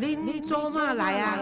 恁做嘛来啊？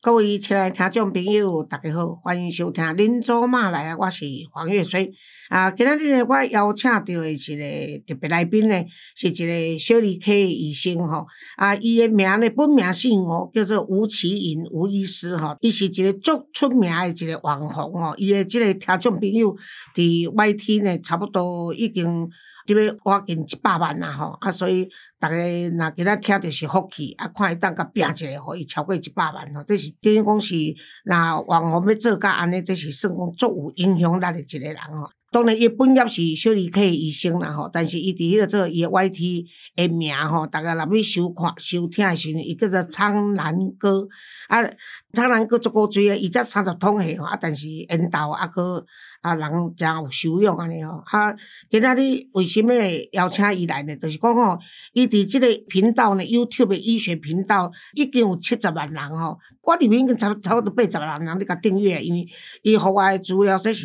各位亲爱听众朋友，大家好，欢迎收听《恁做嘛来啊》，我是黄月水。啊，今仔日呢，我邀请到的一个特别来宾呢，是一个小儿科医生吼。啊，伊的名呢，本名姓吴，叫做吴奇云吴医师吼。伊是一个足出名的一个网红吼。伊的即个听众朋友伫 YT 呢，差不多已经。即要我近一百万啦吼，啊，所以逐个若今仔听着是福气，啊，看伊当甲拼一个，互伊超过一百万吼，这是等于讲是，若网红要做甲安尼，这是算讲足有影响力的一个人吼。当然，伊本业是小儿科医生啦吼，但是伊伫迄个做伊的 YT 的名吼，逐个若要收看收听的时阵，伊叫做苍兰哥，啊，苍兰哥足够追诶，伊才三十通岁吼，啊，但是缘投啊个。啊，人真有修养安尼吼，啊，今仔日为什么会邀请伊来呢？就是讲吼，伊伫即个频道呢，YouTube 的医学频道已经有七十万人吼，我里面已经差差不多八十万人伫甲订阅，因为伊互我诶资料说是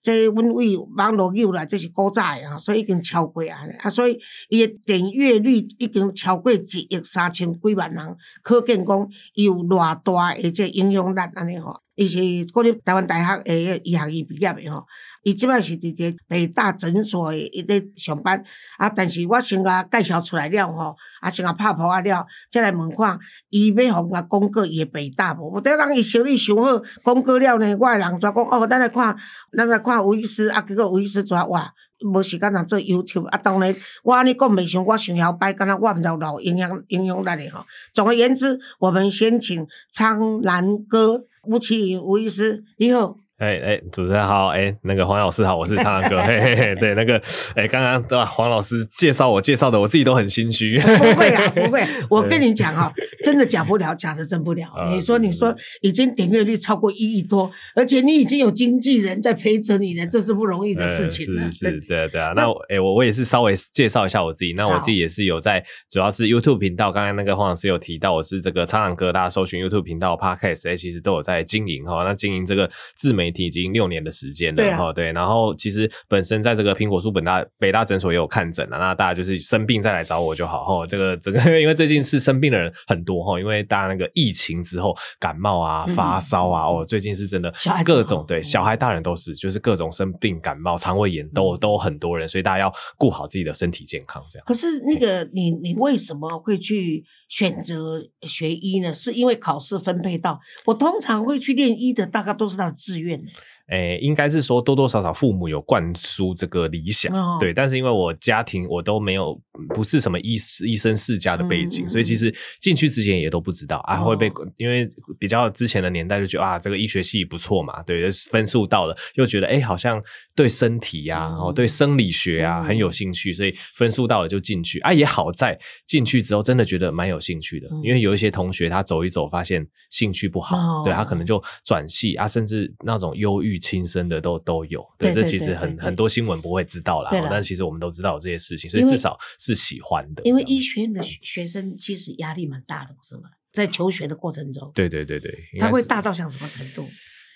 即阮为网络友啦，这是古早的吼，所以已经超过啊，啊，所以伊的订阅率已经超过一亿三千几万人，可见讲伊有偌大诶即影响力安尼吼。伊是国立台湾大学诶医学院毕业诶吼，伊即摆是伫一个北大诊所诶伊咧上班，啊，但是我先甲介绍出来了吼，啊，先甲拍破啊了，再来问看伊要互我讲过伊诶北大无？无得人伊成绩上好，讲过了呢，我诶人就讲哦，咱来看，咱来看吴医师，啊，结果吴医师就哇，无时间通做 YouTube，啊，当然我安尼讲袂上，我想要摆，敢若我毋知有老营养营养力诶吼。总而言之，我们先请苍兰哥。吴奇吴医师，你好。哎哎，主持人好，哎，那个黄老师好，我是唱唱哥，嘿嘿嘿，对，那个，哎，刚刚对吧？黄老师介绍我介绍的，我自己都很心虚。不会啊，不会，我跟你讲哈，真的假不了，假的真不了。你说，你说，已经点阅率超过一亿多，而且你已经有经纪人在陪着你了，这是不容易的事情。是是，对对啊。那哎，我我也是稍微介绍一下我自己。那我自己也是有在，主要是 YouTube 频道。刚刚那个黄老师有提到，我是这个唱唱哥，大家搜寻 YouTube 频道 Podcast，哎，其实都有在经营哈。那经营这个自媒体已经六年的时间了哈，对，然后其实本身在这个苹果树本大北大诊所也有看诊了，那大家就是生病再来找我就好哈。这个整个，因为最近是生病的人很多哈，因为大家那个疫情之后感冒啊、发烧啊，哦，最近是真的各种对小孩、大人都是，就是各种生病、感冒、肠胃炎都都很多人，所以大家要顾好自己的身体健康。这样。可是那个你你为什么会去选择学医呢？是因为考试分配到？我通常会去练医的，大概都是他的志愿的。诶，应该是说多多少少父母有灌输这个理想，对，但是因为我家庭我都没有不是什么医医生世家的背景，所以其实进去之前也都不知道啊会被，因为比较之前的年代就觉得啊这个医学系不错嘛，对，分数到了又觉得哎好像对身体呀，哦对生理学啊很有兴趣，所以分数到了就进去。啊也好在进去之后真的觉得蛮有兴趣的，因为有一些同学他走一走发现兴趣不好，对他可能就转系啊，甚至那种忧郁。亲生的都都有，对，这其实很很多新闻不会知道啦，但其实我们都知道这些事情，所以至少是喜欢的。因为医学院的学生其实压力蛮大的，是吗？在求学的过程中，对对对对，他会大到像什么程度？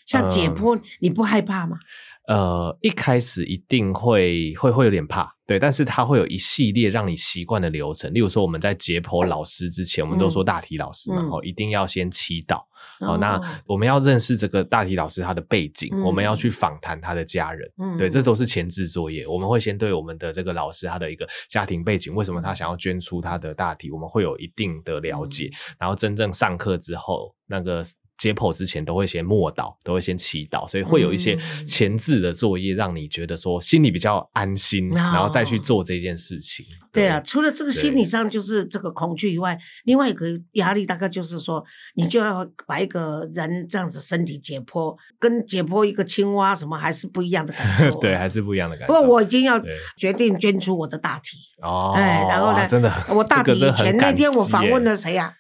像解剖，你不害怕吗？呃，一开始一定会会会有点怕，对，但是它会有一系列让你习惯的流程。例如说，我们在解剖老师之前，我们都说大体老师嘛，哦，一定要先祈祷。哦，那我们要认识这个大体老师他的背景，我们要去访谈他的家人，对，这都是前置作业。我们会先对我们的这个老师他的一个家庭背景，为什么他想要捐出他的大体，我们会有一定的了解。然后真正上课之后，那个。解剖之前都会先默祷，都会先祈祷，所以会有一些前置的作业，让你觉得说心里比较安心，然后再去做这件事情。对啊，除了这个心理上就是这个恐惧以外，另外一个压力大概就是说，你就要把一个人这样子身体解剖，跟解剖一个青蛙什么还是不一样的感受。对，还是不一样的感受。不过我已经要决定捐出我的大体哦，哎，然后呢，真的，我大体以前那天我访问了谁呀？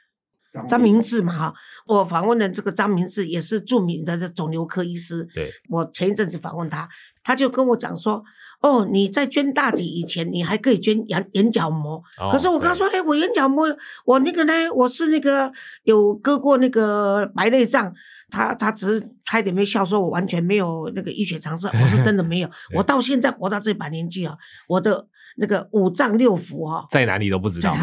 张明志嘛哈，我访问的这个张明志也是著名的肿瘤科医师。对，我前一阵子访问他，他就跟我讲说。哦，你在捐大体以前，你还可以捐眼眼角膜。可是我刚说，哎，我眼角膜，我那个呢，我是那个有割过那个白内障。他他只是差一点没笑，说我完全没有那个医学常识。我是真的没有，我到现在活到这把年纪啊，我的那个五脏六腑哈，在哪里都不知道，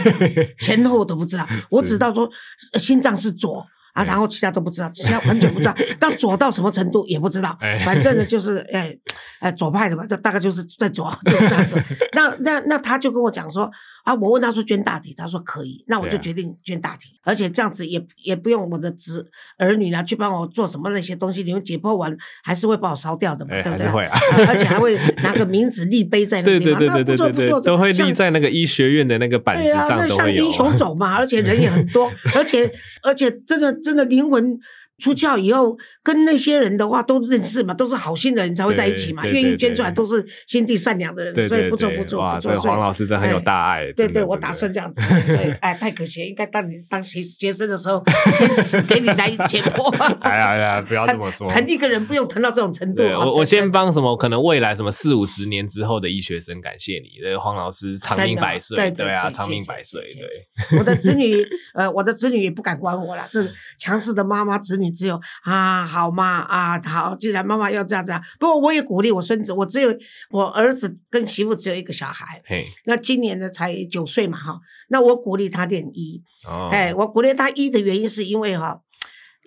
前后都不知道，我只知道说心脏是左。啊，然后其他都不知道，其他完全不知道，到左到什么程度也不知道，反正呢就是，哎，哎左派的吧，这大概就是在左，就是这样子。那那那他就跟我讲说。啊！我问他说捐大体，他说可以，那我就决定捐大体，而且这样子也也不用我的子儿女呢去帮我做什么那些东西，你们解剖完还是会把我烧掉的嘛，对不对？会啊，而且还会拿个名字立碑在那个地方，那不错不错，都会立在那个医学院的那个板子上，那像英雄走嘛，而且人也很多，而且而且真的真的灵魂。出窍以后，跟那些人的话都认识嘛，都是好心的人才会在一起嘛，愿意捐出来都是心地善良的人，所以不错不错不错。所以黄老师真的很有大爱。对对，我打算这样子，所以哎，太可惜，应该当你当学学生的时候，先死给你来 解剖。哎呀哎呀，不要这么说，疼一个人不用疼到这种程度。我我先帮什么可能未来什么四五十年之后的医学生感谢你，这个黄老师长命百岁，对啊，长命百岁。对，我的子女呃，我的子女也不敢管我了，这强势的妈妈，子女只有啊。啊，好嘛，啊，好，既然妈妈要这样这样，不过我也鼓励我孙子，我只有我儿子跟媳妇只有一个小孩，那今年呢才九岁嘛，哈，那我鼓励他练医，哎，我鼓励他医的原因是因为哈。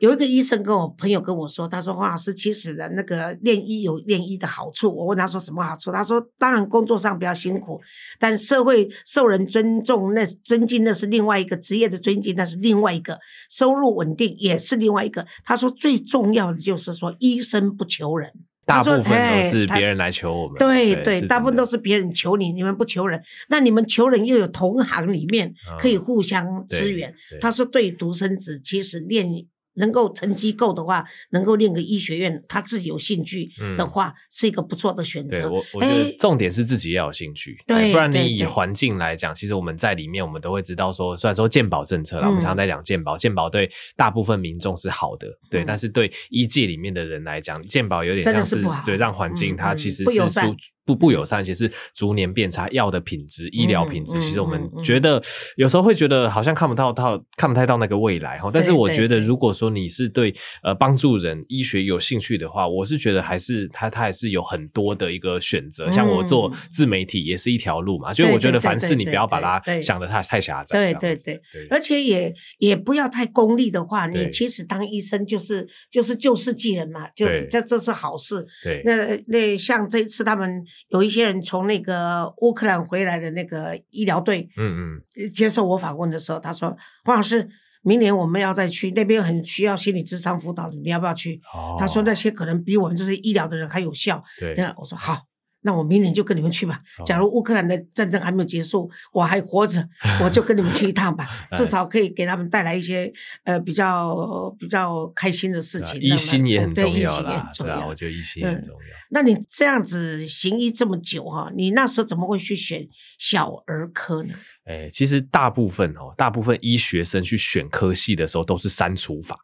有一个医生跟我朋友跟我说，他说黄老师其实的那个练医有练医的好处。我问他说什么好处，他说当然工作上比较辛苦，但社会受人尊重，那尊敬那是另外一个职业的尊敬，那是另外一个收入稳定也是另外一个。他说最重要的就是说医生不求人，大部分都是别人来求我们。对对，大部分都是别人求你，你们不求人，那你们求人又有同行里面可以互相支援。他说对独生子其实练。能够成绩够的话，能够念个医学院，他自己有兴趣的话，是一个不错的选择。我我觉得重点是自己要有兴趣，对，不然你以环境来讲，其实我们在里面，我们都会知道说，虽然说健保政策啦，我们常常在讲健保，健保对大部分民众是好的，对，但是对医界里面的人来讲，健保有点像是对让环境它其实是主。不不友善，其实逐年变差，药的品质、医疗品质，其实我们觉得有时候会觉得好像看不到到看不太到那个未来哈。但是我觉得，如果说你是对呃帮助人医学有兴趣的话，我是觉得还是他他还是有很多的一个选择。像我做自媒体也是一条路嘛，所以我觉得凡事你不要把它想的太太狭窄。对对对，而且也也不要太功利的话，你其实当医生就是就是救世济人嘛，就是这这是好事。对，那那像这一次他们。有一些人从那个乌克兰回来的那个医疗队，嗯嗯，接受我访问的时候，他说：“黄老师，明年我们要再去那边，很需要心理智商辅导的，你要不要去？”他说：“那些可能比我们这些医疗的人还有效。”对，我说好。那我明年就跟你们去吧。假如乌克兰的战争还没有结束，我还活着，我就跟你们去一趟吧。至少可以给他们带来一些呃比较比较开心的事情。一心也很重要啦，对啊，我觉得一心很重要。那你这样子行医这么久哈，你那时候怎么会去选小儿科呢？哎，其实大部分哦，大部分医学生去选科系的时候都是删除法。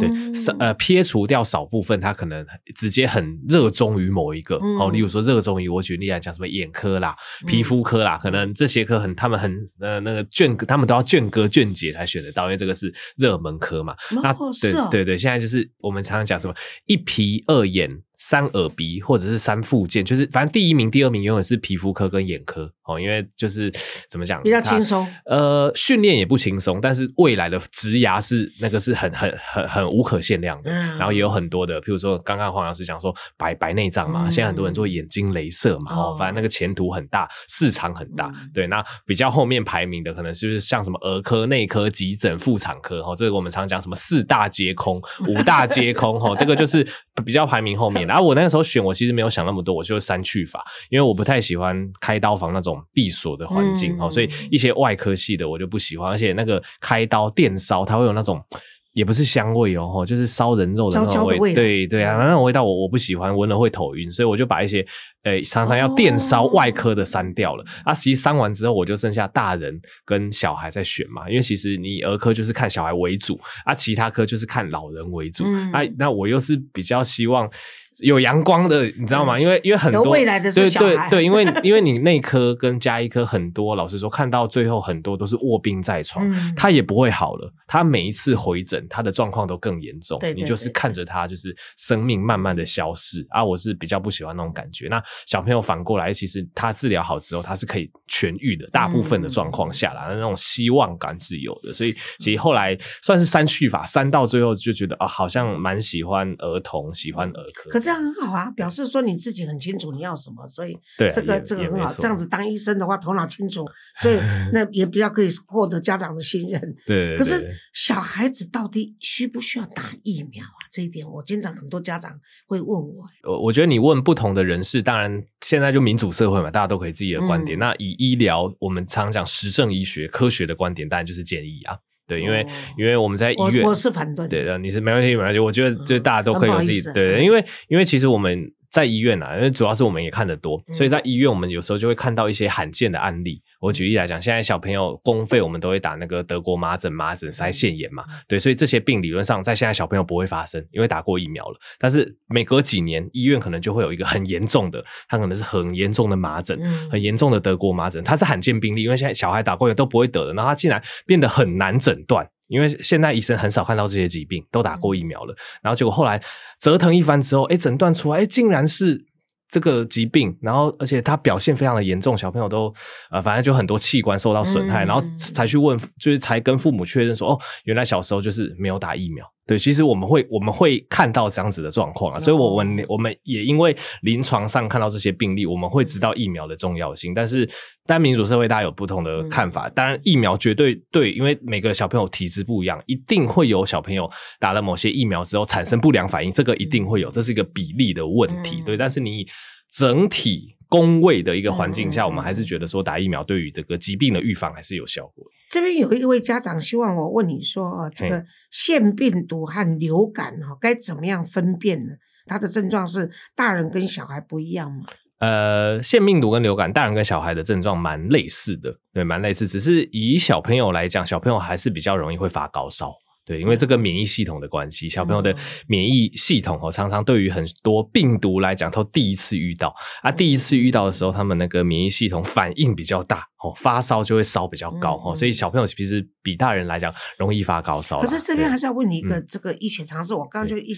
对，少呃撇除掉少部分，他可能直接很热衷于某一个，好，例如说热衷于我举例来讲，什么眼科啦、皮肤科啦，可能这些科很他们很呃那个卷，他们都要卷哥卷姐才选得到，因为这个是热门科嘛。那对对对，现在就是我们常常讲什么一皮二眼。三耳鼻或者是三附件，就是反正第一名、第二名永远是皮肤科跟眼科哦，因为就是 怎么讲比较轻松。呃，训练也不轻松，但是未来的职涯是那个是很很很很无可限量的。然后也有很多的，譬如说刚刚黄老师讲说白白内障嘛，现在很多人做眼睛镭射嘛，哦，反正那个前途很大，市场很大。对，那比较后面排名的可能是不是像什么儿科、内科、急诊、妇产科？哦，这个我们常讲什么四大皆空、五大皆空？哦，这个就是比较排名后面。然后我那个时候选，我其实没有想那么多，我就删去法，因为我不太喜欢开刀房那种闭锁的环境哦，所以一些外科系的我就不喜欢，而且那个开刀电烧，它会有那种。也不是香味哦，就是烧人肉的那种味，对对啊，那种味道我我不喜欢，闻了会头晕，所以我就把一些呃常常要电烧外科的删掉了。啊，其实删完之后，我就剩下大人跟小孩在选嘛，因为其实你儿科就是看小孩为主，啊，其他科就是看老人为主。啊，那我又是比较希望。有阳光的，你知道吗？因为因为很多未来的对对对，因为 因为你内科跟加医科很多，老实说，看到最后很多都是卧病在床，他也不会好了。他每一次回诊，他的状况都更严重。你就是看着他，就是生命慢慢的消逝啊！我是比较不喜欢那种感觉。那小朋友反过来，其实他治疗好之后，他是可以痊愈的。大部分的状况下来，那种希望感是有的。所以其实后来算是删去法，删到最后就觉得啊，好像蛮喜欢儿童，喜欢儿科。这样很好啊，表示说你自己很清楚你要什么，所以这个这个很好。这样子当医生的话，头脑清楚，所以 那也比较可以获得家长的信任。对。可是小孩子到底需不需要打疫苗啊？这一点我经常很多家长会问我。我我觉得你问不同的人士，当然现在就民主社会嘛，大家都可以自己的观点。那以医疗，我们常讲实证医学科学的观点，当然就是建议啊。对，因为因为我们在医院，我是反对。对的，你是没问题，没问题。我觉得就大家都可以有自己对，因为因为其实我们在医院啊，因为主要是我们也看得多，所以在医院我们有时候就会看到一些罕见的案例。我举例来讲，现在小朋友公费我们都会打那个德国麻疹、麻疹腮腺炎嘛，对，所以这些病理论上在现在小朋友不会发生，因为打过疫苗了。但是每隔几年，医院可能就会有一个很严重的，它可能是很严重的麻疹，很严重的德国麻疹，它是罕见病例，因为现在小孩打过也都不会得的，然后它竟然变得很难诊断。因为现在医生很少看到这些疾病，都打过疫苗了，然后结果后来折腾一番之后，哎，诊断出来，哎，竟然是这个疾病，然后而且他表现非常的严重，小朋友都呃，反正就很多器官受到损害，然后才去问，就是才跟父母确认说，哦，原来小时候就是没有打疫苗。对，其实我们会我们会看到这样子的状况啊，所以我们我们也因为临床上看到这些病例，我们会知道疫苗的重要性。但是，但民主社会大家有不同的看法。当然，疫苗绝对对，因为每个小朋友体质不一样，一定会有小朋友打了某些疫苗之后产生不良反应，这个一定会有，这是一个比例的问题。对，但是你整体。工位的一个环境下，我们还是觉得说打疫苗对于这个疾病的预防还是有效果。这边有一位家长希望我问你说，哦，这个腺病毒和流感哈，该怎么样分辨呢？它的症状是大人跟小孩不一样吗？呃，腺病毒跟流感，大人跟小孩的症状蛮类似的，对，蛮类似。只是以小朋友来讲，小朋友还是比较容易会发高烧。对，因为这个免疫系统的关系，小朋友的免疫系统哦，常常对于很多病毒来讲，都第一次遇到。啊，第一次遇到的时候，他们那个免疫系统反应比较大哦，发烧就会烧比较高哦，所以小朋友其实比大人来讲容易发高烧。可是这边还是要问你一个这个医学常识，我刚刚就一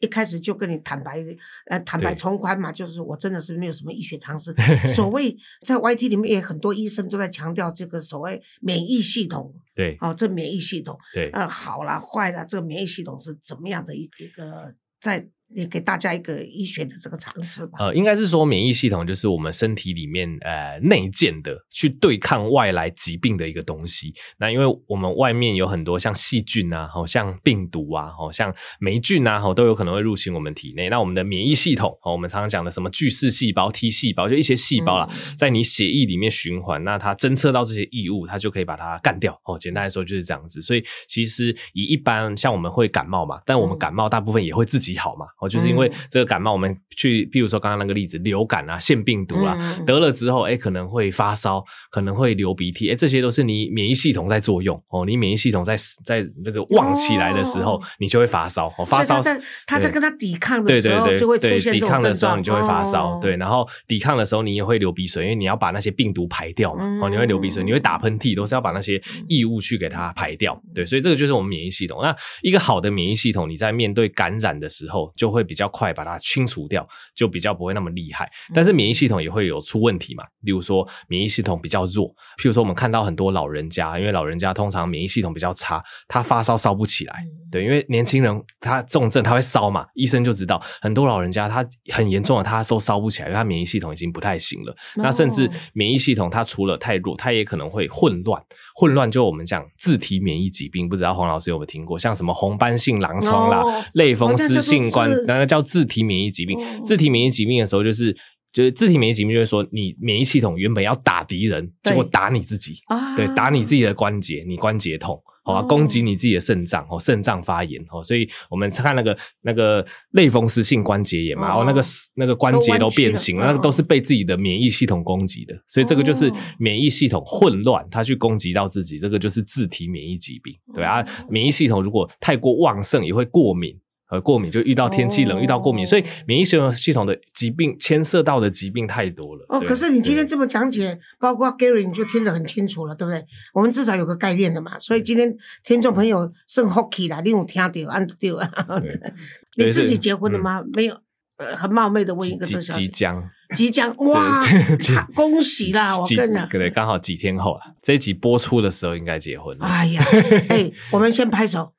一开始就跟你坦白呃坦白从宽嘛，就是我真的是没有什么医学常识。所谓在 YT 里面也很多医生都在强调这个所谓免疫系统。对，哦，这免疫系统，对，呃，好了坏了，这个免疫系统是怎么样的一一个在。也给大家一个医学的这个尝试吧。呃，应该是说免疫系统就是我们身体里面呃内建的去对抗外来疾病的一个东西。那因为我们外面有很多像细菌啊，好像病毒啊，好像霉菌啊，好都有可能会入侵我们体内。那我们的免疫系统，哦我们常常讲的什么巨噬细胞、T 细胞，就一些细胞啦，在你血液里面循环，那它侦测到这些异物，它就可以把它干掉。哦，简单来说就是这样子。所以其实以一般像我们会感冒嘛，但我们感冒大部分也会自己好嘛。哦，就是因为这个感冒，我们去，比如说刚刚那个例子，流感啊、腺病毒啊，得了之后，哎，可能会发烧，可能会流鼻涕，哎，这些都是你免疫系统在作用哦。你免疫系统在在这个旺起来的时候，你就会发烧。哦，发烧，在他在跟他抵抗的时候，就会出现抵抗的时候，你就会发烧。对，然后抵抗的时候，你也会流鼻水，因为你要把那些病毒排掉嘛。哦，你会流鼻水，你会打喷嚏，都是要把那些异物去给它排掉。对，所以这个就是我们免疫系统。那一个好的免疫系统，你在面对感染的时候就。就会比较快把它清除掉，就比较不会那么厉害。但是免疫系统也会有出问题嘛，例如说免疫系统比较弱，譬如说我们看到很多老人家，因为老人家通常免疫系统比较差，他发烧烧不起来，对，因为年轻人他重症他会烧嘛，医生就知道很多老人家他很严重的他都烧不起来，因为他免疫系统已经不太行了。那甚至免疫系统它除了太弱，它也可能会混乱。混乱就我们讲自体免疫疾病，不知道黄老师有没有听过？像什么红斑性狼疮啦、类风湿性关，那个叫自体免疫疾病。自体免疫疾病的时候，就是就是自体免疫疾病，就是说你免疫系统原本要打敌人，结果打你自己，对，打你自己的关节，你关节痛。哦，攻击你自己的肾脏哦，肾脏发炎哦，所以我们看那个那个类风湿性关节炎嘛，哦，那个那个关节都变形了，那个都是被自己的免疫系统攻击的，所以这个就是免疫系统混乱，它去攻击到自己，这个就是自体免疫疾病，对啊，免疫系统如果太过旺盛，也会过敏。呃，过敏就遇到天气冷，遇到过敏，所以免疫系统系统的疾病牵涉到的疾病太多了。哦，可是你今天这么讲解，包括 Gary，你就听得很清楚了，对不对？我们至少有个概念的嘛。所以今天听众朋友甚 hockey 啦，你有听到按到？你自己结婚了吗？没有，呃，很冒昧的问一个，即将，即将，哇，恭喜啦！我跟你讲，对，刚好几天后了，这一集播出的时候应该结婚了。哎呀，哎，我们先拍手。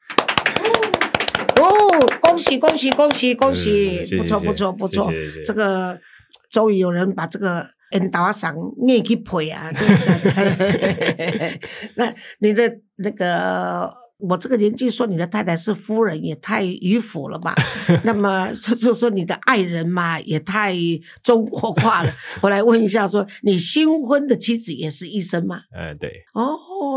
恭喜恭喜恭喜恭喜！不错不错不错，这个终于有人把这个恩达赏念去配啊！那你的那个。我这个年纪说你的太太是夫人也太迂腐了吧？那么就就说你的爱人嘛也太中国化了。我来问一下，说你新婚的妻子也是医生吗？嗯，对。哦，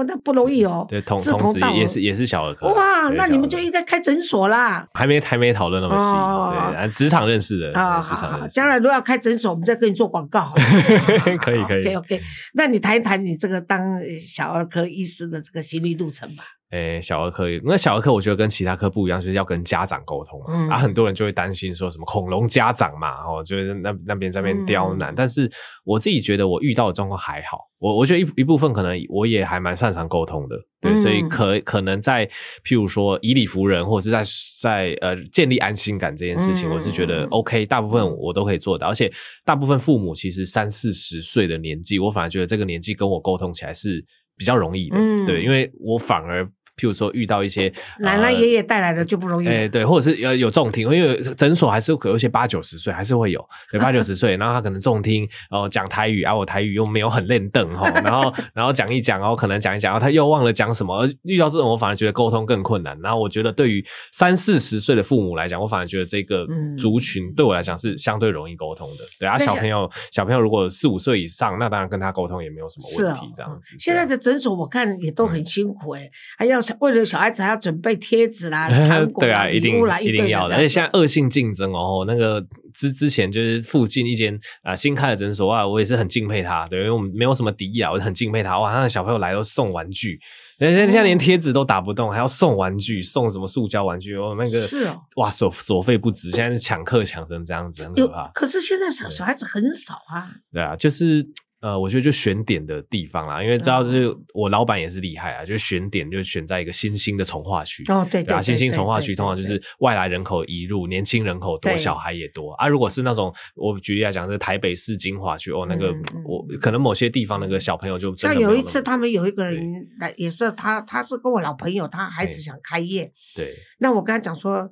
那不容易哦。对，同同时也是也是小儿科。哇，那你们就应该开诊所啦。还没还没讨论那么细，对，职场认识的啊。职场将来如果要开诊所，我们再跟你做广告。可以可以。OK OK，那你谈一谈你这个当小儿科医师的这个心理路程吧。诶，小儿科，那小儿科我觉得跟其他科不一样，就是要跟家长沟通啊。很多人就会担心说什么恐龙家长嘛，哦，就是那那边在那边刁难。但是我自己觉得我遇到的状况还好，我我觉得一一部分可能我也还蛮擅长沟通的，对，所以可可能在譬如说以理服人，或者是在在呃建立安心感这件事情，我是觉得 OK，大部分我都可以做到。而且大部分父母其实三四十岁的年纪，我反而觉得这个年纪跟我沟通起来是比较容易的，对，因为我反而。譬如说遇到一些奶奶爷爷带来的就不容易，哎对，或者是有有重听，因为诊所还是有些八九十岁还是会有，对 八九十岁，然后他可能重听，然后讲台语，啊我台语又没有很练凳哈，然后然后讲一讲，然后可能讲一讲，然后他又忘了讲什么，遇到这种我反而觉得沟通更困难。然后我觉得对于三四十岁的父母来讲，我反而觉得这个族群对我来讲是相对容易沟通的。对啊，小朋友小朋友如果四五岁以上，那当然跟他沟通也没有什么问题，这样子。现在的诊所我看也都很辛苦哎，还要。为了小孩子还要准备贴纸啦、糖果啊、一定啦，一定要的。而且现在恶性竞争哦，那个之之前就是附近一间啊新开的诊所啊，我也是很敬佩他，对，因为我们没有什么敌意啊，我就很敬佩他。哇，他的小朋友来都送玩具，人家现在连贴纸都打不动，还要送玩具，送什么塑胶玩具？哦，那个是哦，哇，所所费不值，现在是抢课抢成这样子，很可怕。可是现在小小孩子很少啊。对啊，就是。呃，我觉得就选点的地方啦，因为知道就是我老板也是厉害啊，就选点就选在一个新兴的从化区哦，对对啊，新兴从化区通常就是外来人口移入，年轻人口多，小孩也多啊。如果是那种我举例来讲，是台北市精华区哦，那个我可能某些地方那个小朋友就像有一次他们有一个人来，也是他他是跟我老朋友，他孩子想开业，对，那我跟他讲说。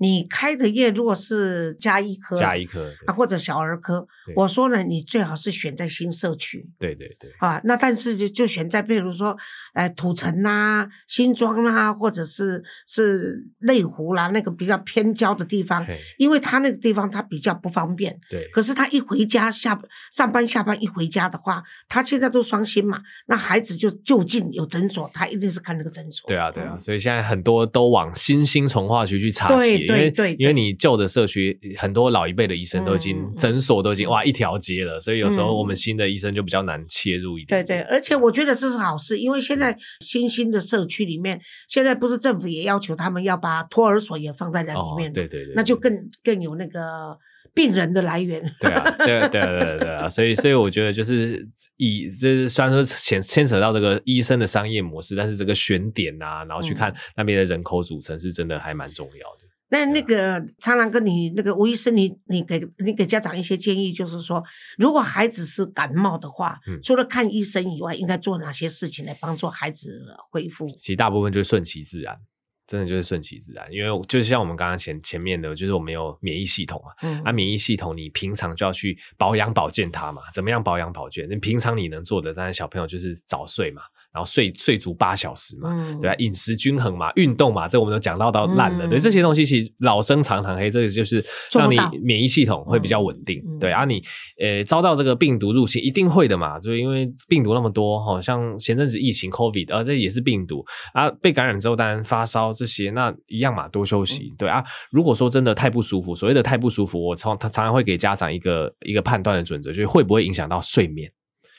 你开的业如果是加医科，加医科啊，或者小儿科，我说呢，你最好是选在新社区。对对对。啊，那但是就就选在，比如说，呃，土城啦、新庄啦，或者是是内湖啦，那个比较偏郊的地方，因为他那个地方他比较不方便。对。可是他一回家下上班下班一回家的话，他现在都双薪嘛，那孩子就就近有诊所，他一定是看那个诊所。对啊对啊，所以现在很多都往新兴从化区去插对。对对，因为你旧的社区很多老一辈的医生都已经诊所都已经哇一条街了，所以有时候我们新的医生就比较难切入一点。对对，而且我觉得这是好事，因为现在新兴的社区里面，现在不是政府也要求他们要把托儿所也放在那里面，对对对，那就更更有那个病人的来源。对啊，对啊对对对啊，所以所以我觉得就是以这虽然说牵牵扯到这个医生的商业模式，但是这个选点啊，然后去看那边的人口组成是真的还蛮重要的。那那个苍狼哥你那个吴医生，你你给你给家长一些建议，就是说，如果孩子是感冒的话，除了看医生以外，应该做哪些事情来帮助孩子恢复？其实大部分就是顺其自然。真的就是顺其自然，因为就像我们刚刚前前面的，就是我们有免疫系统嘛，啊，免疫系统你平常就要去保养保健它嘛，怎么样保养保健？你平常你能做的，当然小朋友就是早睡嘛。然后睡睡足八小时嘛，对吧？饮食均衡嘛，运动嘛，这我们都讲到到烂了。对这些东西，其实老生常谈，嘿，这个就是让你免疫系统会比较稳定。对啊，你呃遭到这个病毒入侵，一定会的嘛，就因为病毒那么多，好像前阵子疫情 COVID，啊，这也是病毒啊，被感染之后当然发烧这些，那一样嘛，多休息。对啊，如果说真的太不舒服，所谓的太不舒服，我常他常常会给家长一个一个判断的准则，就是会不会影响到睡眠。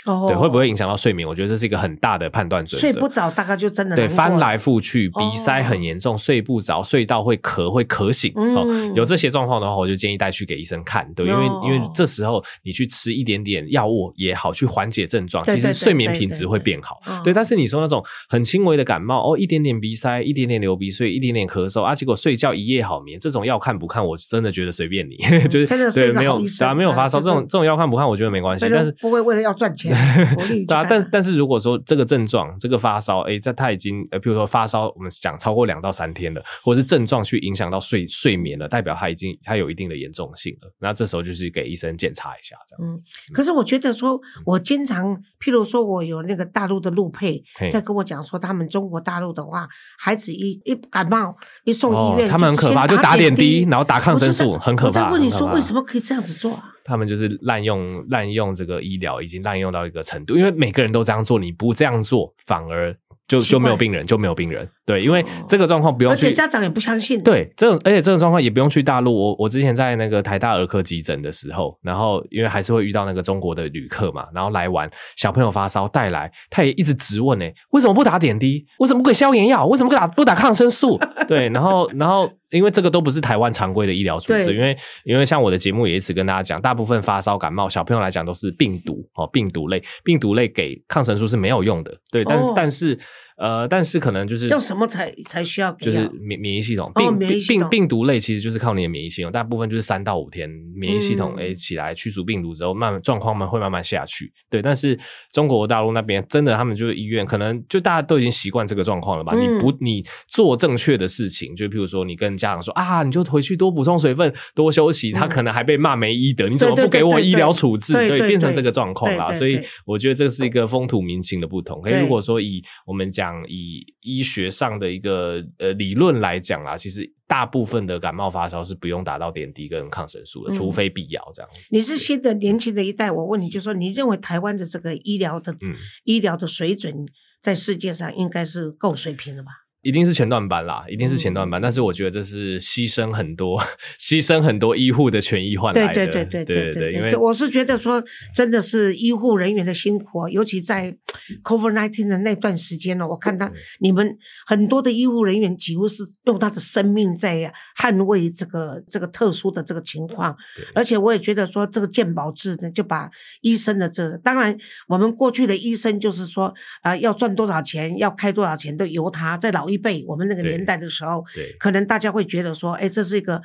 对，会不会影响到睡眠？我觉得这是一个很大的判断准则。睡不着，大概就真的对翻来覆去，鼻塞很严重，睡不着，睡到会咳，会咳醒。哦，有这些状况的话，我就建议带去给医生看。对，因为因为这时候你去吃一点点药物也好，去缓解症状，其实睡眠品质会变好。对，但是你说那种很轻微的感冒，哦，一点点鼻塞，一点点流鼻水，一点点咳嗽啊，结果睡觉一夜好眠，这种要看不看？我真的觉得随便你，就是对，没有啊，没有发烧，这种这种要看不看？我觉得没关系，但是不会为了要赚钱。对啊，但但是如果说这个症状，这个发烧，哎，在他已经呃，比如说发烧，我们讲超过两到三天了，或者是症状去影响到睡睡眠了，代表他已经他有一定的严重性了。那这时候就是给医生检查一下这样子。可是我觉得说，我经常，譬如说我有那个大陆的路配在跟我讲说，他们中国大陆的话，孩子一一感冒一送医院，他们很可怕，就打点滴，然后打抗生素，很可怕。我在问你说，为什么可以这样子做啊？他们就是滥用滥用这个医疗，已经滥用到一个程度，因为每个人都这样做，你不这样做反而。就就没有病人，就没有病人。对，因为这个状况不用去，而且家长也不相信。对，这种而且这种状况也不用去大陆。我我之前在那个台大儿科急诊的时候，然后因为还是会遇到那个中国的旅客嘛，然后来玩，小朋友发烧带来，他也一直质问呢，为什么不打点滴？为什么不给消炎药？为什么不打不打抗生素？对，然后然后因为这个都不是台湾常规的医疗处置，因为因为像我的节目也一直跟大家讲，大部分发烧感冒小朋友来讲都是病毒哦，病毒类病毒类给抗生素是没有用的。对，但是但是。呃，但是可能就是要什么才才需要？就是免免疫系统，病病病毒类其实就是靠你的免疫系统，大部分就是三到五天免疫系统诶起来驱逐病毒之后，慢慢状况们会慢慢下去。对，但是中国大陆那边真的，他们就是医院，可能就大家都已经习惯这个状况了吧？你不你做正确的事情，就譬如说你跟家长说啊，你就回去多补充水分，多休息，他可能还被骂没医德，你怎么不给我医疗处置？对，变成这个状况啦。所以我觉得这是一个风土民情的不同。可以如果说以我们讲。以医学上的一个呃理论来讲啦，其实大部分的感冒发烧是不用打到点滴跟抗生素的，除非必要这样子。你是新的年轻的一代，我问你就说，你认为台湾的这个医疗的医疗的水准在世界上应该是够水平了吧？一定是前段班啦，一定是前段班。但是我觉得这是牺牲很多，牺牲很多医护的权益换来的。对对对对对对，因为我是觉得说，真的是医护人员的辛苦，尤其在 COVID nineteen 的那段时间呢，我看到你们很多的医护人员几乎是用他的生命在捍卫这个这个特殊的这个情况。而且我也觉得说，这个健保制呢，就把医生的这，当然我们过去的医生就是说，啊，要赚多少钱，要开多少钱，都由他在老。一辈，我们那个年代的时候，可能大家会觉得说，哎，这是一个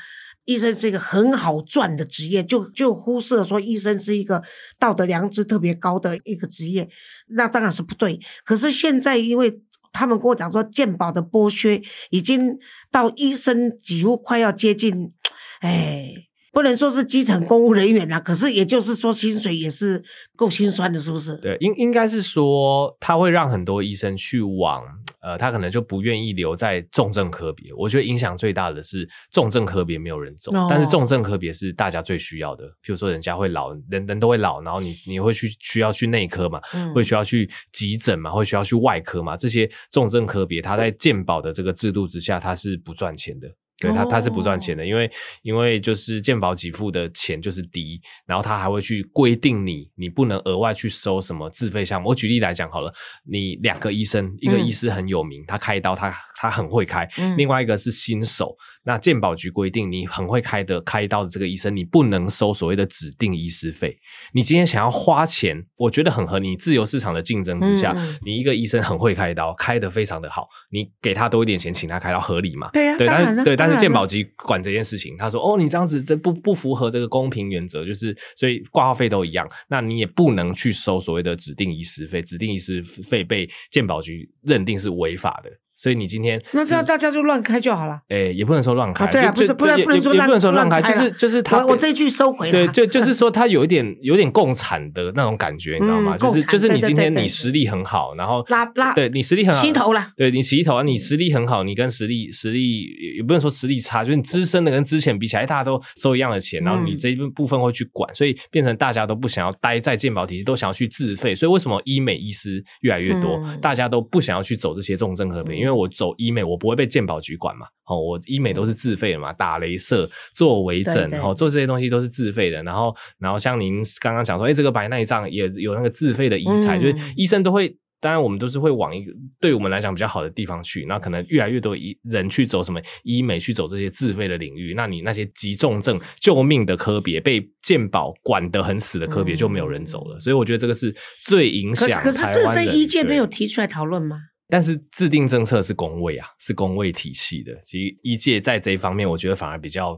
医生是一个很好赚的职业，就就忽视了说医生是一个道德良知特别高的一个职业，那当然是不对。可是现在，因为他们跟我讲说，健保的剥削已经到医生几乎快要接近，哎。不能说是基层公务人员啊，可是也就是说薪水也是够心酸的，是不是？对，应应该是说他会让很多医生去往，呃，他可能就不愿意留在重症科别。我觉得影响最大的是重症科别没有人走，但是重症科别是大家最需要的。譬如说，人家会老，人人都会老，然后你你会去需要去内科嘛，会需要去急诊嘛，会需要去外科嘛，这些重症科别，他在健保的这个制度之下，他是不赚钱的。对他，他是不赚钱的，因为因为就是健保给付的钱就是低，然后他还会去规定你，你不能额外去收什么自费项目。我举例来讲好了，你两个医生，一个医师很有名，他开刀他他很会开，另外一个是新手。那健保局规定，你很会开的开刀的这个医生，你不能收所谓的指定医师费。你今天想要花钱，我觉得很合理。自由市场的竞争之下，你一个医生很会开刀，开的非常的好，你给他多一点钱，请他开刀合理嘛？对呀，对，但是对，但但是健保局管这件事情，他说哦，你这样子这不不符合这个公平原则，就是所以挂号费都一样，那你也不能去收所谓的指定医师费，指定医师费被健保局认定是违法的。所以你今天那这样大家就乱开就好了。哎，也不能说乱开，对啊，不是不能不能说不能说乱开，就是就是他我我这句收回了。对，就就是说他有一点有点共产的那种感觉，你知道吗？就是就是你今天你实力很好，然后拉拉，对你实力很好，洗头了。对你洗头啊，你实力很好，你跟实力实力也不能说实力差，就是你资深的跟之前比起来，大家都收一样的钱，然后你这一部分会去管，所以变成大家都不想要待在健保体系，都想要去自费。所以为什么医美医师越来越多，大家都不想要去走这些重症科别？因为我走医美。我不会被健保局管嘛？哦，我医美都是自费的嘛，打镭射、做微整，然后做这些东西都是自费的。然后，然后像您刚刚讲说，哎，这个白内障也有那个自费的医材，就是医生都会，当然我们都是会往一个对我们来讲比较好的地方去。那可能越来越多医人去走什么医美，去走这些自费的领域。那你那些急重症、救命的科别，被健保管得很死的科别，就没有人走了。所以我觉得这个是最影响。可是，这个在医界没有提出来讨论吗？但是制定政策是工位啊，是工位体系的。其实一届在这一方面，我觉得反而比较，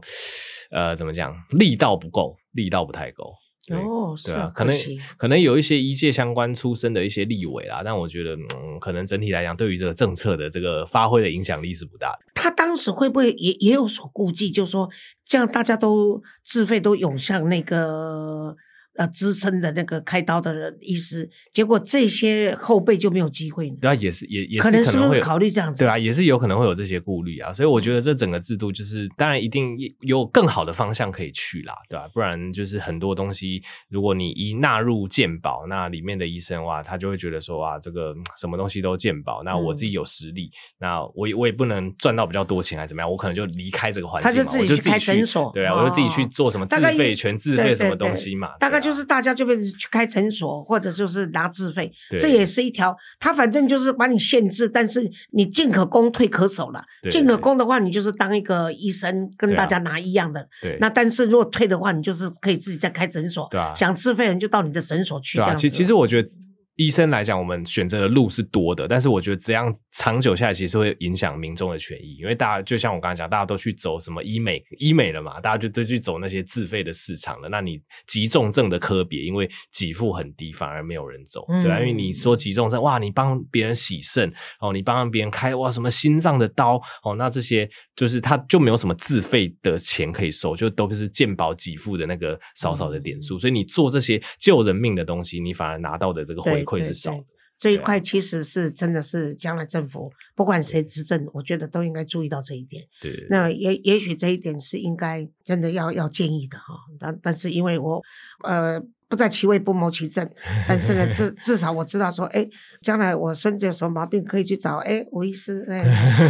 呃，怎么讲，力道不够，力道不太够。哦，对啊，可能可能有一些一届相关出身的一些立委啦，但我觉得，嗯，可能整体来讲，对于这个政策的这个发挥的影响力是不大的。他当时会不会也也有所顾忌，就是说，这样大家都自费都涌向那个。呃，支撑的那个开刀的医师，结果这些后辈就没有机会。对啊，也是也也可能是会考虑这样子。对啊，也是有可能会有这些顾虑啊。所以我觉得这整个制度就是，当然一定有更好的方向可以去啦，对吧？不然就是很多东西，如果你一纳入健保，那里面的医生哇，他就会觉得说哇，这个什么东西都健保，那我自己有实力，那我我也不能赚到比较多钱还是怎么样？我可能就离开这个环境，他就自己去开诊所，对啊，我就自己去做什么自费全自费什么东西嘛，大概就。就是大家就会去开诊所，或者就是拿自费，这也是一条。他反正就是把你限制，但是你进可攻，退可守了。进可攻的话，你就是当一个医生，跟大家拿一样的。那但是如果退的话，你就是可以自己再开诊所。对想自费人就到你的诊所去。对啊，其其实我觉得。医生来讲，我们选择的路是多的，但是我觉得这样长久下来，其实会影响民众的权益。因为大家就像我刚才讲，大家都去走什么医美、医美了嘛，大家就都去走那些自费的市场了。那你急重症的科别，因为给付很低，反而没有人走，对啊。因为你说急重症，哇，你帮别人洗肾哦，你帮别人开哇什么心脏的刀哦，那这些就是他就没有什么自费的钱可以收，就都是健保给付的那个少少的点数。所以你做这些救人命的东西，你反而拿到的这个回。会是少的这一块，其实是真的是将来政府不管谁执政，我觉得都应该注意到这一点。对，那也也许这一点是应该真的要要建议的哈。但但是因为我呃。不在其位不谋其政，但是呢，至至少我知道说，哎，将来我孙子有什么毛病可以去找哎吴医师，哎，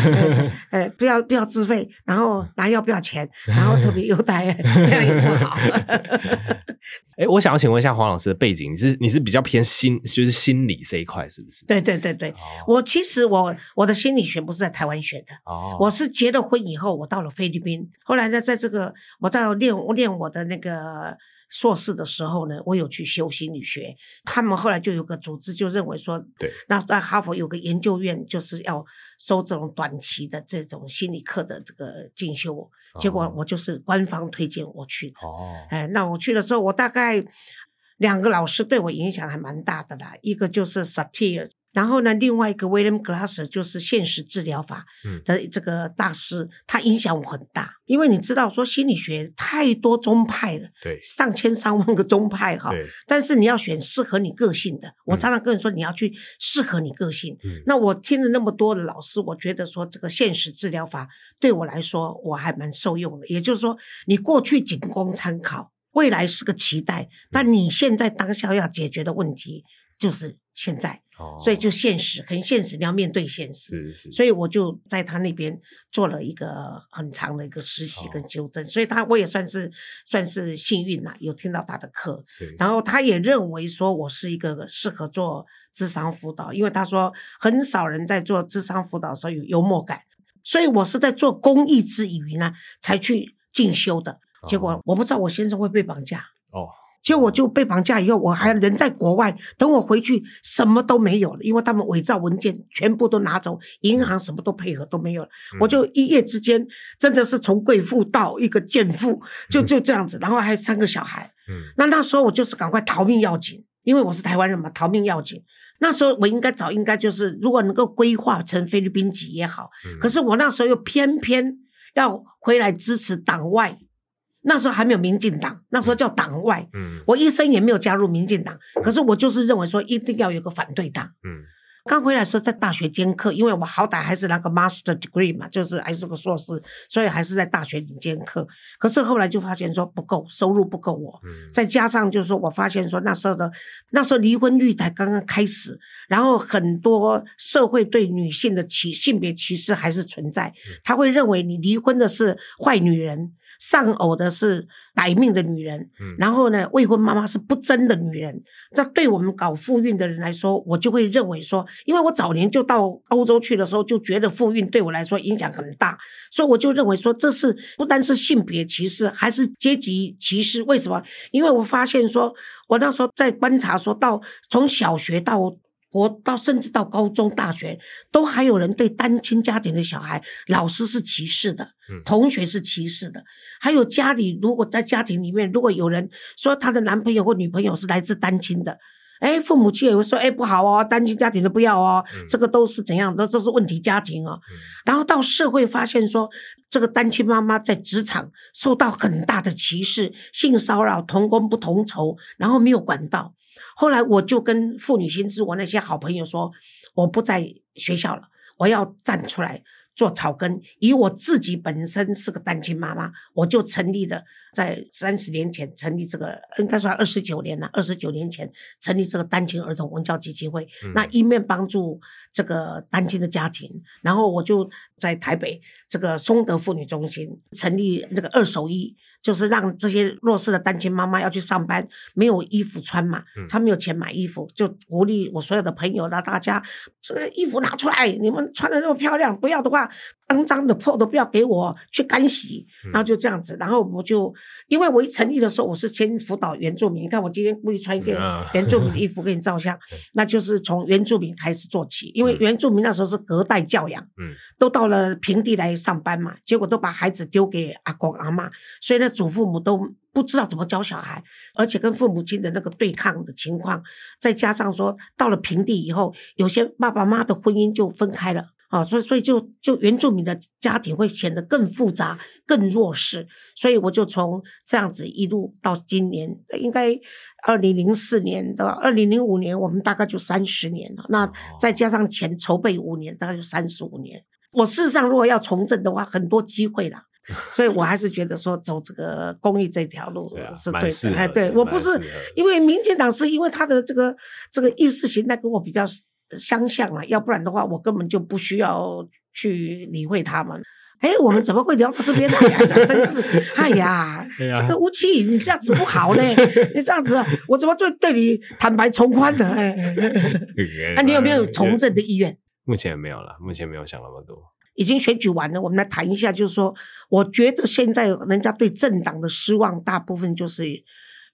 哎，不要不要自费，然后拿药不要钱，然后特别优待，这样也不好。哎，我想要请问一下黄老师的背景，你是你是比较偏心，就是心理这一块是不是？对对对对，我其实我我的心理学不是在台湾学的，哦，我是结了婚以后，我到了菲律宾，后来呢，在这个我到练练我的那个。硕士的时候呢，我有去修心理学。他们后来就有个组织，就认为说，对，那在哈佛有个研究院，就是要收这种短期的这种心理课的这个进修。结果我就是官方推荐我去的。哦，哎，那我去的时候，我大概两个老师对我影响还蛮大的啦。一个就是 Satir。然后呢，另外一个 William Glasser 就是现实治疗法的这个大师，他影响我很大。因为你知道，说心理学太多宗派了，对，上千上万个宗派哈。但是你要选适合你个性的。我常常跟人说，你要去适合你个性。那我听了那么多的老师，我觉得说这个现实治疗法对我来说我还蛮受用的。也就是说，你过去仅供参考，未来是个期待，但你现在当下要解决的问题就是现在。所以就现实，很现实，你要面对现实。是是。所以我就在他那边做了一个很长的一个实习跟纠正，所以他我也算是算是幸运啦，有听到他的课。然后他也认为说我是一个适合做智商辅导，因为他说很少人在做智商辅导的时候有幽默感，所以我是在做公益之余呢才去进修的。结果我不知道我先生会被绑架。哦。结果我就被绑架以后，我还人在国外，等我回去什么都没有了，因为他们伪造文件全部都拿走，银行什么都配合都没有了，我就一夜之间真的是从贵妇到一个贱妇，就就这样子，然后还有三个小孩。嗯，那那时候我就是赶快逃命要紧，因为我是台湾人嘛，逃命要紧。那时候我应该早应该就是如果能够规划成菲律宾籍也好，可是我那时候又偏偏要回来支持党外。那时候还没有民进党，那时候叫党外。嗯，我一生也没有加入民进党，可是我就是认为说一定要有个反对党。嗯，刚回来时候在大学兼课，因为我好歹还是那个 master degree 嘛，就是还是个硕士，所以还是在大学里兼课。可是后来就发现说不够，收入不够我。嗯，再加上就是说我发现说那时候的那时候离婚率才刚刚开始，然后很多社会对女性的歧性别歧视还是存在，他会认为你离婚的是坏女人。丧偶的是歹命的女人，然后呢，未婚妈妈是不贞的女人。这对我们搞复运的人来说，我就会认为说，因为我早年就到欧洲去的时候，就觉得复运对我来说影响很大，所以我就认为说，这是不单是性别歧视，还是阶级歧视。为什么？因为我发现说，我那时候在观察，说到从小学到。我到甚至到高中、大学，都还有人对单亲家庭的小孩，老师是歧视的，同学是歧视的，还有家里如果在家庭里面，如果有人说他的男朋友或女朋友是来自单亲的，哎，父母亲也会说，哎，不好哦，单亲家庭的不要哦，这个都是怎样，都都是问题家庭哦。然后到社会发现说，这个单亲妈妈在职场受到很大的歧视、性骚扰、同工不同酬，然后没有管道。后来我就跟妇女新知我那些好朋友说，我不在学校了，我要站出来。做草根，以我自己本身是个单亲妈妈，我就成立了，在三十年前成立这个，应该算二十九年了，二十九年前成立这个单亲儿童文教基金会。那一面帮助这个单亲的家庭，然后我就在台北这个松德妇女中心成立那个二手衣，就是让这些弱势的单亲妈妈要去上班，没有衣服穿嘛，她没有钱买衣服，就鼓励我所有的朋友让大家这个衣服拿出来，你们穿的那么漂亮，不要的话。肮脏的破都不要给我去干洗，然后就这样子，然后我就因为我一成立的时候，我是先辅导原住民。你看我今天故意穿一件 原住民的衣服给你照相，那就是从原住民开始做起。因为原住民那时候是隔代教养，都到了平地来上班嘛，结果都把孩子丢给阿公阿妈，所以呢祖父母都不知道怎么教小孩，而且跟父母亲的那个对抗的情况，再加上说到了平地以后，有些爸爸妈妈的婚姻就分开了。啊，所以所以就就原住民的家庭会显得更复杂、更弱势，所以我就从这样子一路到今年，应该二零零四年到二零零五年，我们大概就三十年了。那再加上前筹备五年，大概就三十五年。我事实上如果要从政的话，很多机会啦，所以我还是觉得说走这个公益这条路是对的。哎，对我不是因为民进党，是因为他的这个这个意识形态跟我比较。相像啊，要不然的话，我根本就不需要去理会他们。哎，我们怎么会聊到这边来呀？真是，哎 呀，这个吴奇，你这样子不好嘞！你这样子，我怎么就对你坦白从宽的？那你有没有从政的意愿？目前没有了，目前没有想那么多。已经选举完了，我们来谈一下，就是说，我觉得现在人家对政党的失望，大部分就是，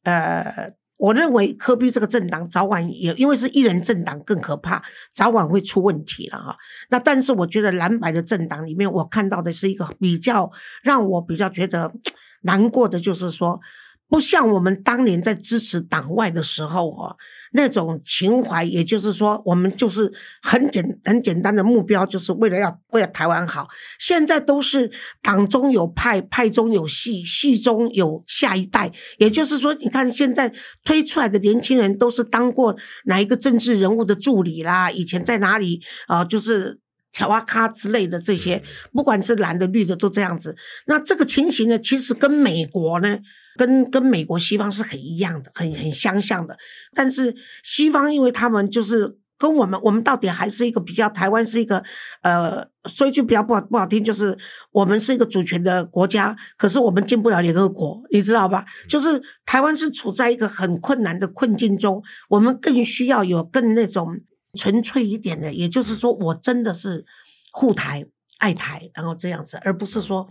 呃。我认为科比这个政党早晚也因为是一人政党更可怕，早晚会出问题了哈。那但是我觉得蓝白的政党里面，我看到的是一个比较让我比较觉得 难过的，就是说。不像我们当年在支持党外的时候哦，那种情怀，也就是说，我们就是很简很简单的目标，就是为了要为了台湾好。现在都是党中有派，派中有系，系中有下一代。也就是说，你看现在推出来的年轻人，都是当过哪一个政治人物的助理啦，以前在哪里啊，就是条啊卡之类的这些，不管是蓝的绿的都这样子。那这个情形呢，其实跟美国呢。跟跟美国西方是很一样的，很很相像的。但是西方，因为他们就是跟我们，我们到底还是一个比较，台湾是一个呃，说一句比较不好不好听，就是我们是一个主权的国家，可是我们进不了联合国，你知道吧？就是台湾是处在一个很困难的困境中，我们更需要有更那种纯粹一点的，也就是说，我真的是护台爱台，然后这样子，而不是说。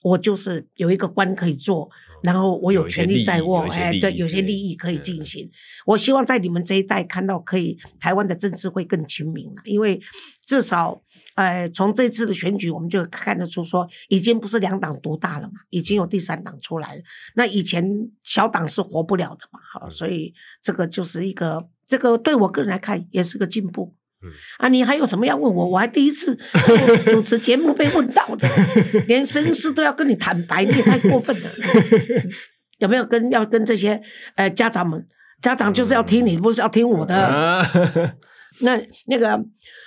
我就是有一个官可以做，然后我有权利在握，哎，对，有些利益可以进行。我希望在你们这一代看到，可以台湾的政治会更清明了，因为至少，呃，从这次的选举，我们就看得出说，已经不是两党独大了嘛，已经有第三党出来了。那以前小党是活不了的嘛，好，所以这个就是一个，这个对我个人来看也是个进步。啊，你还有什么要问我？我还第一次 主持节目被问到的，连绅士都要跟你坦白，你也太过分了。有没有跟要跟这些呃家长们？家长就是要听你，不是要听我的。那那个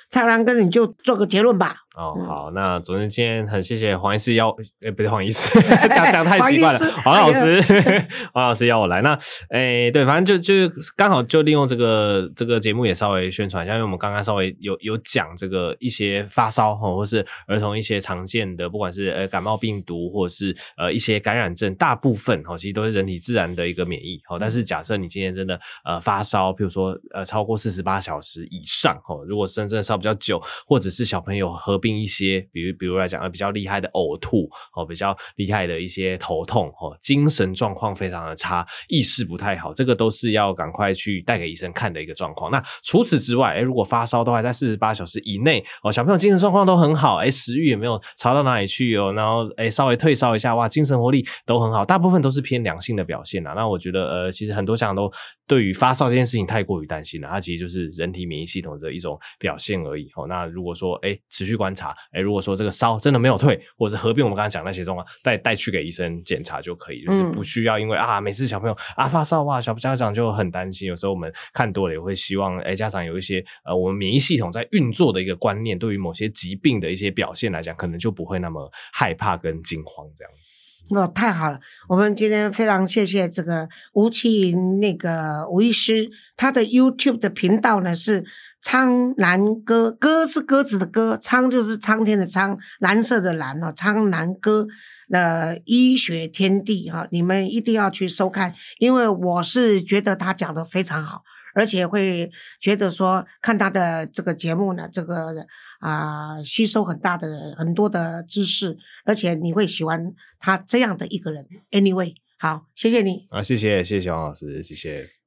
蔡澜哥，你就做个结论吧。哦，好，那昨天今天很谢谢黄医师邀，诶，不是黄医师，讲讲太习惯了，黄老师，黄老师邀我来，那，诶，对，反正就就刚好就利用这个这个节目也稍微宣传一下，因为我们刚刚稍微有有讲这个一些发烧哈，或是儿童一些常见的，不管是呃感冒病毒或者是呃一些感染症，大部分哈其实都是人体自然的一个免疫，好，但是假设你今天真的呃发烧，比如说呃超过四十八小时以上，哈，如果真正烧比较久，或者是小朋友合并一些，比如比如来讲，比较厉害的呕吐哦，比较厉害的一些头痛哦，精神状况非常的差，意识不太好，这个都是要赶快去带给医生看的一个状况。那除此之外，哎，如果发烧都还在四十八小时以内哦，小朋友精神状况都很好，哎，食欲也没有差到哪里去哦，然后哎，稍微退烧一下，哇，精神活力都很好，大部分都是偏良性的表现啊。那我觉得呃，其实很多家长都对于发烧这件事情太过于担心了，它其实就是人体免疫系统的一种表现而已哦。那如果说哎，持续关观察。哎，如果说这个烧真的没有退，或者是合并我们刚才讲那些状况，带带去给医生检查就可以，就是不需要因为啊，每次小朋友啊发烧哇，小家长就很担心。有时候我们看多了也会希望，哎，家长有一些呃，我们免疫系统在运作的一个观念，对于某些疾病的一些表现来讲，可能就不会那么害怕跟惊慌这样子。哦，太好了！我们今天非常谢谢这个吴奇云那个吴医师，他的 YouTube 的频道呢是苍南鸽，鸽是鸽子的鸽，苍就是苍天的苍，蓝色的蓝哦，苍南鸽的医学天地哈，你们一定要去收看，因为我是觉得他讲的非常好。而且会觉得说，看他的这个节目呢，这个啊，吸收很大的很多的知识，而且你会喜欢他这样的一个人。Anyway，好，谢谢你啊，谢谢谢谢王老师，谢谢。